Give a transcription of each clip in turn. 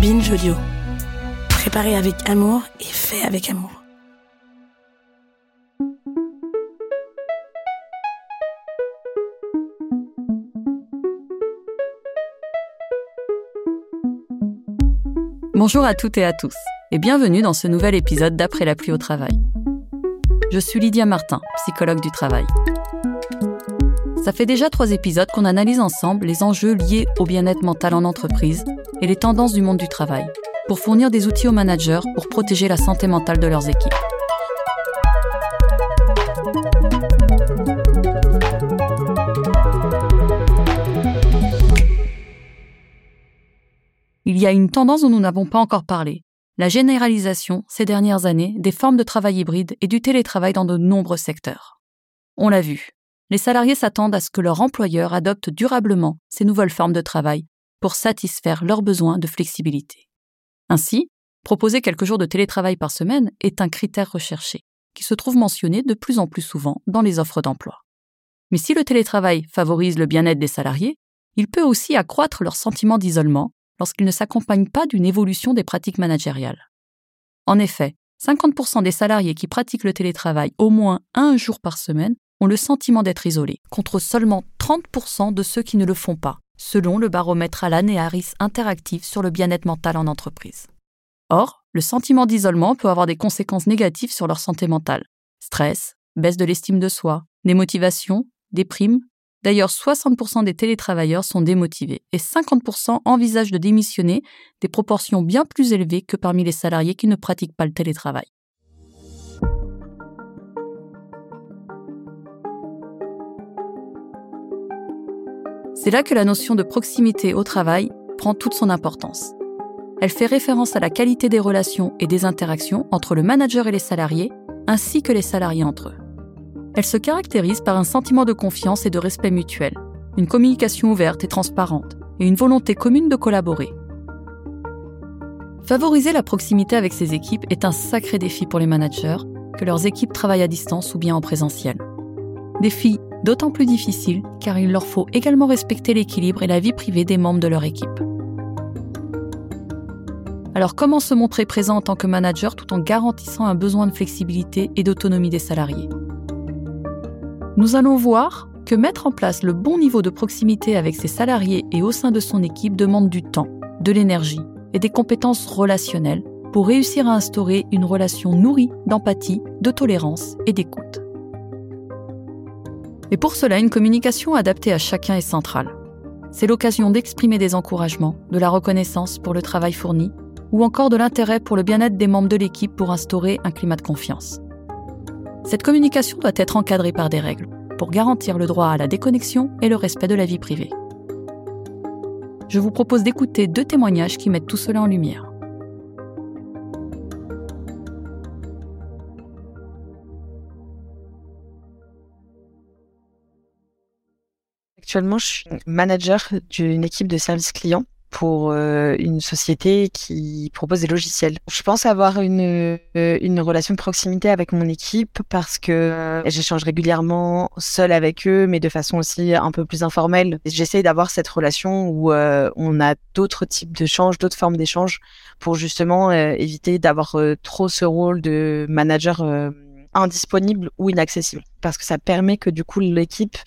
Binge Audio. Préparé avec amour et fait avec amour. Bonjour à toutes et à tous, et bienvenue dans ce nouvel épisode d'Après la pluie au travail. Je suis Lydia Martin, psychologue du travail. Ça fait déjà trois épisodes qu'on analyse ensemble les enjeux liés au bien-être mental en entreprise et les tendances du monde du travail, pour fournir des outils aux managers pour protéger la santé mentale de leurs équipes. Il y a une tendance dont nous n'avons pas encore parlé, la généralisation, ces dernières années, des formes de travail hybride et du télétravail dans de nombreux secteurs. On l'a vu, les salariés s'attendent à ce que leur employeur adopte durablement ces nouvelles formes de travail pour satisfaire leurs besoins de flexibilité. Ainsi, proposer quelques jours de télétravail par semaine est un critère recherché, qui se trouve mentionné de plus en plus souvent dans les offres d'emploi. Mais si le télétravail favorise le bien-être des salariés, il peut aussi accroître leur sentiment d'isolement lorsqu'il ne s'accompagne pas d'une évolution des pratiques managériales. En effet, 50% des salariés qui pratiquent le télétravail au moins un jour par semaine ont le sentiment d'être isolés, contre seulement 30% de ceux qui ne le font pas, selon le baromètre Alan et Harris interactif sur le bien-être mental en entreprise. Or, le sentiment d'isolement peut avoir des conséquences négatives sur leur santé mentale. Stress, baisse de l'estime de soi, démotivation, déprime. D'ailleurs, 60% des télétravailleurs sont démotivés et 50% envisagent de démissionner, des proportions bien plus élevées que parmi les salariés qui ne pratiquent pas le télétravail. C'est là que la notion de proximité au travail prend toute son importance. Elle fait référence à la qualité des relations et des interactions entre le manager et les salariés, ainsi que les salariés entre eux. Elle se caractérise par un sentiment de confiance et de respect mutuel, une communication ouverte et transparente, et une volonté commune de collaborer. Favoriser la proximité avec ses équipes est un sacré défi pour les managers, que leurs équipes travaillent à distance ou bien en présentiel. Défi d'autant plus difficile car il leur faut également respecter l'équilibre et la vie privée des membres de leur équipe. Alors comment se montrer présent en tant que manager tout en garantissant un besoin de flexibilité et d'autonomie des salariés? Nous allons voir que mettre en place le bon niveau de proximité avec ses salariés et au sein de son équipe demande du temps, de l'énergie et des compétences relationnelles pour réussir à instaurer une relation nourrie d'empathie, de tolérance et d'écoute. Et pour cela, une communication adaptée à chacun est centrale. C'est l'occasion d'exprimer des encouragements, de la reconnaissance pour le travail fourni, ou encore de l'intérêt pour le bien-être des membres de l'équipe pour instaurer un climat de confiance. Cette communication doit être encadrée par des règles pour garantir le droit à la déconnexion et le respect de la vie privée. Je vous propose d'écouter deux témoignages qui mettent tout cela en lumière. Actuellement, je suis manager d'une équipe de service client pour euh, une société qui propose des logiciels. Je pense avoir une, euh, une relation de proximité avec mon équipe parce que euh, j'échange régulièrement seul avec eux, mais de façon aussi un peu plus informelle. J'essaie d'avoir cette relation où on a d'autres types d'échanges, d'autres formes d'échanges pour justement éviter d'avoir trop ce rôle de manager indisponible ou inaccessible parce que ça permet que du coup l'équipe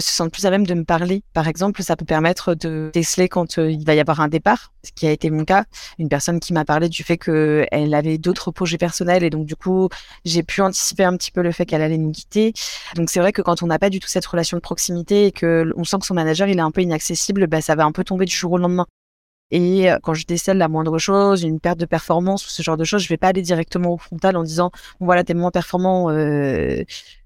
se sentent plus à même de me parler. Par exemple, ça peut permettre de déceler quand euh, il va y avoir un départ, ce qui a été mon cas. Une personne qui m'a parlé du fait qu'elle avait d'autres projets personnels et donc du coup, j'ai pu anticiper un petit peu le fait qu'elle allait nous quitter. Donc c'est vrai que quand on n'a pas du tout cette relation de proximité et que on sent que son manager il est un peu inaccessible, bah, ça va un peu tomber du jour au lendemain. Et euh, quand je décèle la moindre chose, une perte de performance ou ce genre de choses, je vais pas aller directement au frontal en disant bon voilà t'es moins performant, euh,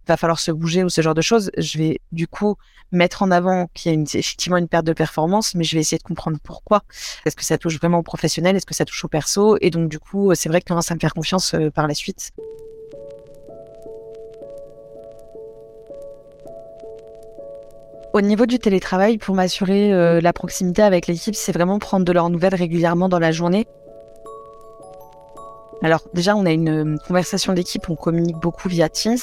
va falloir se bouger ou ce genre de choses. Je vais du coup mettre en avant qu'il y a effectivement une perte de performance, mais je vais essayer de comprendre pourquoi. Est-ce que ça touche vraiment au professionnel? Est-ce que ça touche au perso? Et donc du coup, c'est vrai que ça me faire confiance euh, par la suite. Au niveau du télétravail, pour m'assurer euh, la proximité avec l'équipe, c'est vraiment prendre de leurs nouvelles régulièrement dans la journée. Alors déjà, on a une euh, conversation d'équipe, on communique beaucoup via Teams.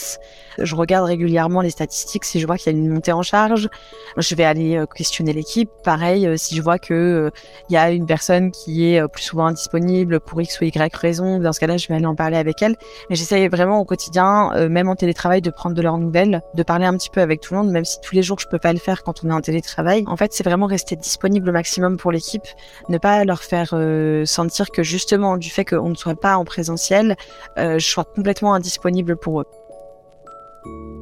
Je regarde régulièrement les statistiques. Si je vois qu'il y a une montée en charge, je vais aller euh, questionner l'équipe. Pareil, euh, si je vois que il y a une personne qui est plus souvent indisponible pour X ou Y raison, dans ce cas-là, je vais aller en parler avec elle. Mais j'essaye vraiment au quotidien, même en télétravail, de prendre de leurs nouvelles, de parler un petit peu avec tout le monde, même si tous les jours je peux pas le faire quand on est en télétravail. En fait, c'est vraiment rester disponible au maximum pour l'équipe, ne pas leur faire sentir que justement du fait qu'on ne soit pas en présentiel, euh, je sois complètement indisponible pour eux.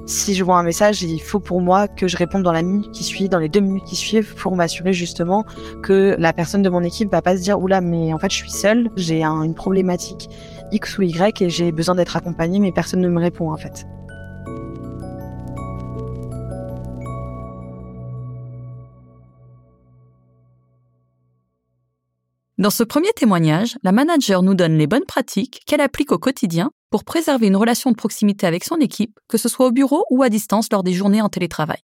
Si je vois un message, il faut pour moi que je réponde dans la minute qui suit, dans les deux minutes qui suivent, pour m'assurer justement que la personne de mon équipe va pas se dire oula mais en fait je suis seule, j'ai une problématique X ou Y et j'ai besoin d'être accompagnée mais personne ne me répond en fait. Dans ce premier témoignage, la manager nous donne les bonnes pratiques qu'elle applique au quotidien pour préserver une relation de proximité avec son équipe, que ce soit au bureau ou à distance lors des journées en télétravail.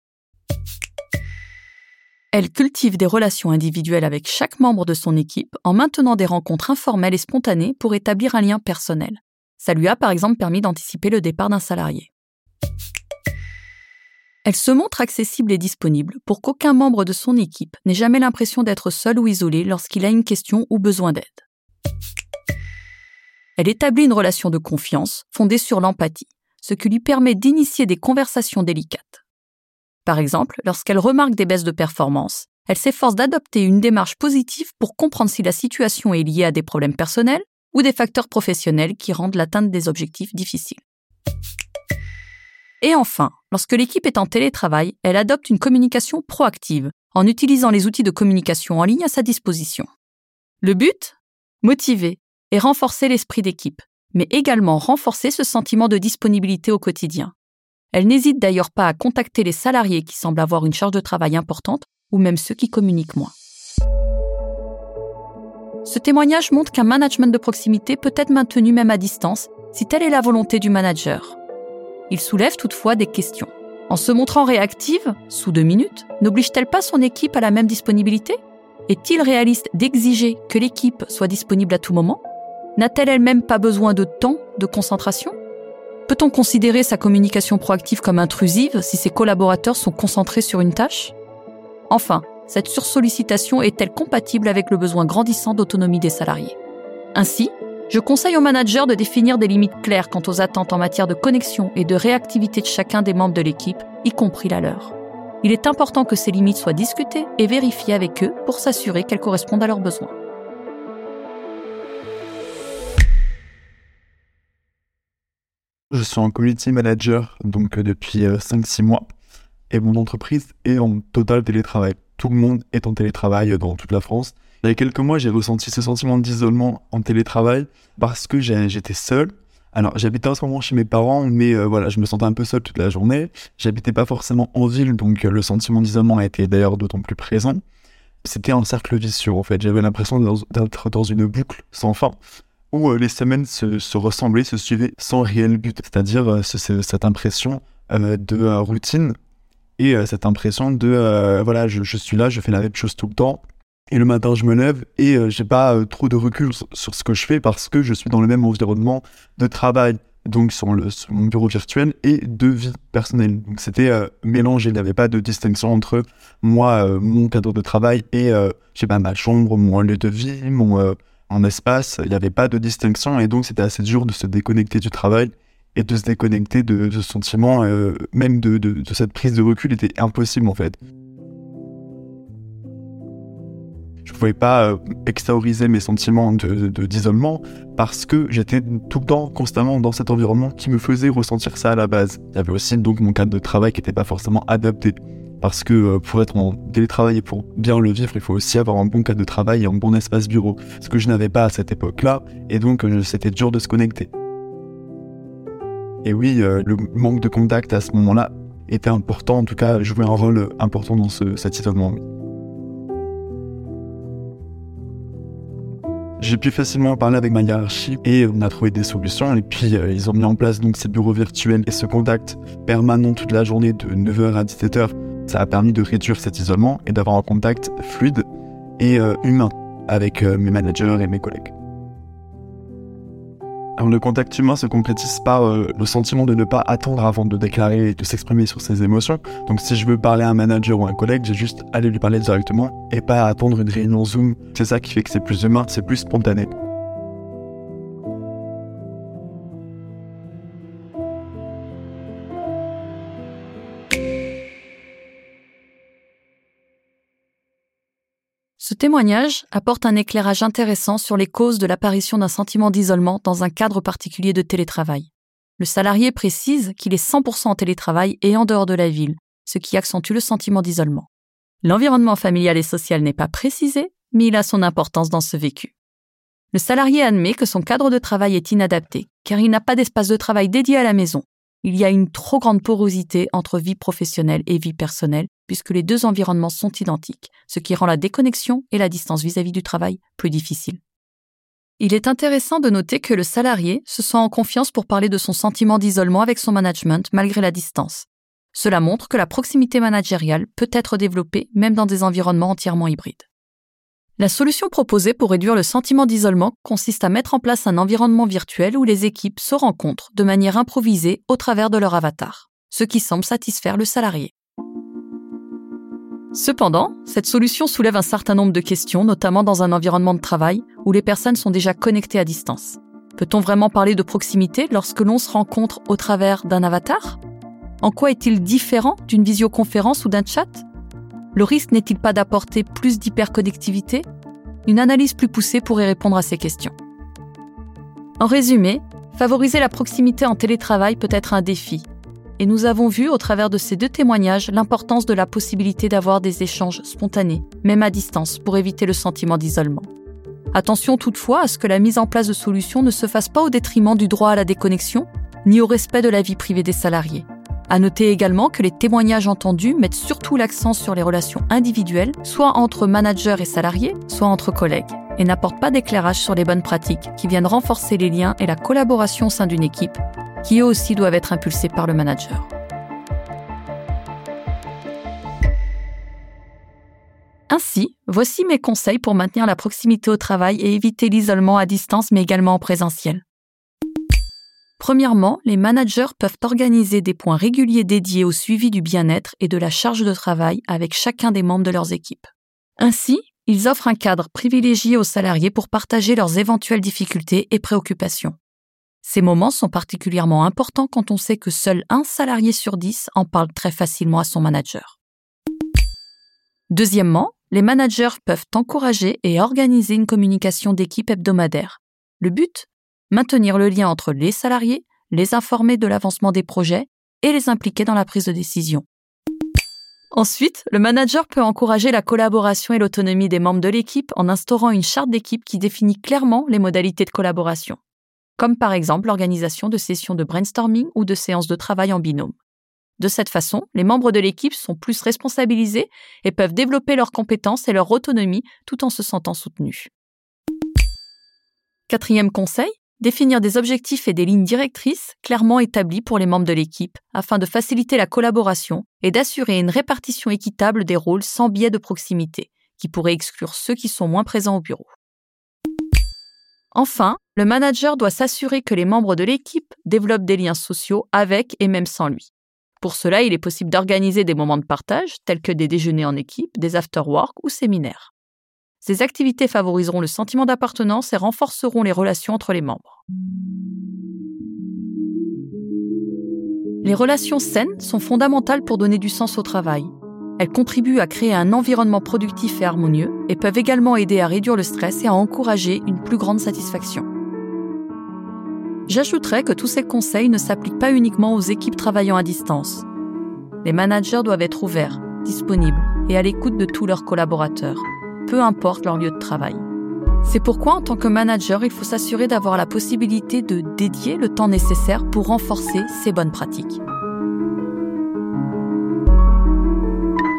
Elle cultive des relations individuelles avec chaque membre de son équipe en maintenant des rencontres informelles et spontanées pour établir un lien personnel. Ça lui a par exemple permis d'anticiper le départ d'un salarié. Elle se montre accessible et disponible pour qu'aucun membre de son équipe n'ait jamais l'impression d'être seul ou isolé lorsqu'il a une question ou besoin d'aide. Elle établit une relation de confiance fondée sur l'empathie, ce qui lui permet d'initier des conversations délicates. Par exemple, lorsqu'elle remarque des baisses de performance, elle s'efforce d'adopter une démarche positive pour comprendre si la situation est liée à des problèmes personnels ou des facteurs professionnels qui rendent l'atteinte des objectifs difficiles. Et enfin, lorsque l'équipe est en télétravail, elle adopte une communication proactive en utilisant les outils de communication en ligne à sa disposition. Le but? Motiver et renforcer l'esprit d'équipe, mais également renforcer ce sentiment de disponibilité au quotidien. Elle n'hésite d'ailleurs pas à contacter les salariés qui semblent avoir une charge de travail importante ou même ceux qui communiquent moins. Ce témoignage montre qu'un management de proximité peut être maintenu même à distance si telle est la volonté du manager. Il soulève toutefois des questions. En se montrant réactive, sous deux minutes, n'oblige-t-elle pas son équipe à la même disponibilité? Est-il réaliste d'exiger que l'équipe soit disponible à tout moment? N'a-t-elle elle-même pas besoin de temps, de concentration? Peut-on considérer sa communication proactive comme intrusive si ses collaborateurs sont concentrés sur une tâche? Enfin, cette sursollicitation est-elle compatible avec le besoin grandissant d'autonomie des salariés? Ainsi, je conseille aux managers de définir des limites claires quant aux attentes en matière de connexion et de réactivité de chacun des membres de l'équipe, y compris la leur. Il est important que ces limites soient discutées et vérifiées avec eux pour s'assurer qu'elles correspondent à leurs besoins. Je suis en community manager donc euh, depuis 5-6 euh, mois et mon entreprise est en total télétravail. Tout le monde est en télétravail dans toute la France il y a quelques mois, j'ai ressenti ce sentiment d'isolement en télétravail parce que j'étais seul. Alors, j'habitais en ce moment chez mes parents, mais euh, voilà, je me sentais un peu seul toute la journée. J'habitais pas forcément en ville, donc euh, le sentiment d'isolement été d'ailleurs d'autant plus présent. C'était un cercle vicieux, en fait. J'avais l'impression d'être dans une boucle sans fin, où euh, les semaines se, ressemblaient, se suivaient sans réel but. C'est-à-dire cette impression de routine et cette impression de, voilà, je suis là, je fais la même chose tout le temps, et le matin, je me lève et euh, j'ai pas euh, trop de recul sur, ce que je fais parce que je suis dans le même environnement de travail, donc sur, mon bureau virtuel et de vie personnelle. Donc c'était euh, mélangé, il n'y avait pas de distinction entre moi, mon cadre de travail et, je sais pas, ma chambre, mon lieu de vie, mon espace. Il n'y avait pas de distinction et donc c'était assez dur de se déconnecter du travail et de se déconnecter de, ce sentiment, même de, de, de cette prise de recul était impossible en fait. Je pouvais pas euh, mes sentiments de, d'isolement parce que j'étais tout le temps constamment dans cet environnement qui me faisait ressentir ça à la base. Il y avait aussi donc mon cadre de travail qui n'était pas forcément adapté parce que euh, pour être en télétravail et pour bien le vivre, il faut aussi avoir un bon cadre de travail et un bon espace bureau, ce que je n'avais pas à cette époque-là, et donc euh, c'était dur de se connecter. Et oui, le manque de contact à ce moment-là était important, en tout cas jouait un rôle important dans ce, cet isolement. J'ai pu facilement parler avec ma hiérarchie et on a trouvé des solutions. Et puis euh, ils ont mis en place donc ces bureaux virtuels et ce contact permanent toute la journée de 9h à 17h. Ça a permis de réduire cet isolement et d'avoir un contact fluide et euh, humain avec euh, mes managers et mes collègues. Le contact humain se concrétise par euh, le sentiment de ne pas attendre avant de déclarer et de s'exprimer sur ses émotions. Donc si je veux parler à un manager ou à un collègue, j'ai juste aller lui parler directement et pas attendre une réunion Zoom. C'est ça qui fait que c'est plus humain, c'est plus spontané. Témoignage apporte un éclairage intéressant sur les causes de l'apparition d'un sentiment d'isolement dans un cadre particulier de télétravail. Le salarié précise qu'il est 100% en télétravail et en dehors de la ville, ce qui accentue le sentiment d'isolement. L'environnement familial et social n'est pas précisé, mais il a son importance dans ce vécu. Le salarié admet que son cadre de travail est inadapté, car il n'a pas d'espace de travail dédié à la maison. Il y a une trop grande porosité entre vie professionnelle et vie personnelle, puisque les deux environnements sont identiques, ce qui rend la déconnexion et la distance vis-à-vis du travail plus difficiles. Il est intéressant de noter que le salarié se sent en confiance pour parler de son sentiment d'isolement avec son management malgré la distance. Cela montre que la proximité managériale peut être développée même dans des environnements entièrement hybrides. La solution proposée pour réduire le sentiment d'isolement consiste à mettre en place un environnement virtuel où les équipes se rencontrent de manière improvisée au travers de leur avatar, ce qui semble satisfaire le salarié. Cependant, cette solution soulève un certain nombre de questions, notamment dans un environnement de travail où les personnes sont déjà connectées à distance. Peut-on vraiment parler de proximité lorsque l'on se rencontre au travers d'un avatar? En quoi est-il différent d'une visioconférence ou d'un chat? Le risque n'est-il pas d'apporter plus d'hyperconnectivité? Une analyse plus poussée pourrait répondre à ces questions. En résumé, favoriser la proximité en télétravail peut être un défi, et nous avons vu au travers de ces deux témoignages l'importance de la possibilité d'avoir des échanges spontanés, même à distance, pour éviter le sentiment d'isolement. Attention toutefois à ce que la mise en place de solutions ne se fasse pas au détriment du droit à la déconnexion, ni au respect de la vie privée des salariés. À noter également que les témoignages entendus mettent surtout l'accent sur les relations individuelles, soit entre managers et salariés, soit entre collègues, et n'apportent pas d'éclairage sur les bonnes pratiques qui viennent renforcer les liens et la collaboration au sein d'une équipe, qui eux aussi doivent être impulsés par le manager. Ainsi, voici mes conseils pour maintenir la proximité au travail et éviter l'isolement à distance mais également en présentiel. Premièrement, les managers peuvent organiser des points réguliers dédiés au suivi du bien-être et de la charge de travail avec chacun des membres de leurs équipes. Ainsi, ils offrent un cadre privilégié aux salariés pour partager leurs éventuelles difficultés et préoccupations. Ces moments sont particulièrement importants quand on sait que seul un salarié sur dix en parle très facilement à son manager. Deuxièmement, les managers peuvent encourager et organiser une communication d'équipe hebdomadaire. Le but Maintenir le lien entre les salariés, les informer de l'avancement des projets et les impliquer dans la prise de décision. Ensuite, le manager peut encourager la collaboration et l'autonomie des membres de l'équipe en instaurant une charte d'équipe qui définit clairement les modalités de collaboration comme par exemple l'organisation de sessions de brainstorming ou de séances de travail en binôme. De cette façon, les membres de l'équipe sont plus responsabilisés et peuvent développer leurs compétences et leur autonomie tout en se sentant soutenus. Quatrième conseil, définir des objectifs et des lignes directrices clairement établies pour les membres de l'équipe afin de faciliter la collaboration et d'assurer une répartition équitable des rôles sans biais de proximité, qui pourrait exclure ceux qui sont moins présents au bureau. Enfin, le manager doit s'assurer que les membres de l'équipe développent des liens sociaux avec et même sans lui. Pour cela, il est possible d'organiser des moments de partage, tels que des déjeuners en équipe, des after-work ou séminaires. Ces activités favoriseront le sentiment d'appartenance et renforceront les relations entre les membres. Les relations saines sont fondamentales pour donner du sens au travail elles contribuent à créer un environnement productif et harmonieux et peuvent également aider à réduire le stress et à encourager une plus grande satisfaction. J'ajouterais que tous ces conseils ne s'appliquent pas uniquement aux équipes travaillant à distance. Les managers doivent être ouverts, disponibles et à l'écoute de tous leurs collaborateurs, peu importe leur lieu de travail. C'est pourquoi en tant que manager, il faut s'assurer d'avoir la possibilité de dédier le temps nécessaire pour renforcer ces bonnes pratiques.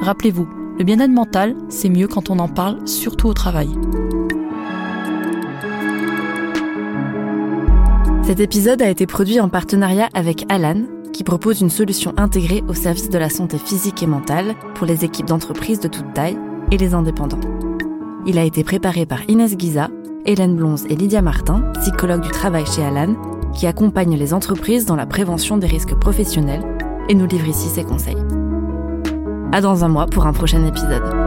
Rappelez-vous, le bien-être mental, c'est mieux quand on en parle, surtout au travail. Cet épisode a été produit en partenariat avec Alan, qui propose une solution intégrée au service de la santé physique et mentale pour les équipes d'entreprise de toute taille et les indépendants. Il a été préparé par Inès Guiza Hélène Blonze et Lydia Martin, psychologues du travail chez Alan, qui accompagnent les entreprises dans la prévention des risques professionnels et nous livrent ici ses conseils. À dans un mois pour un prochain épisode.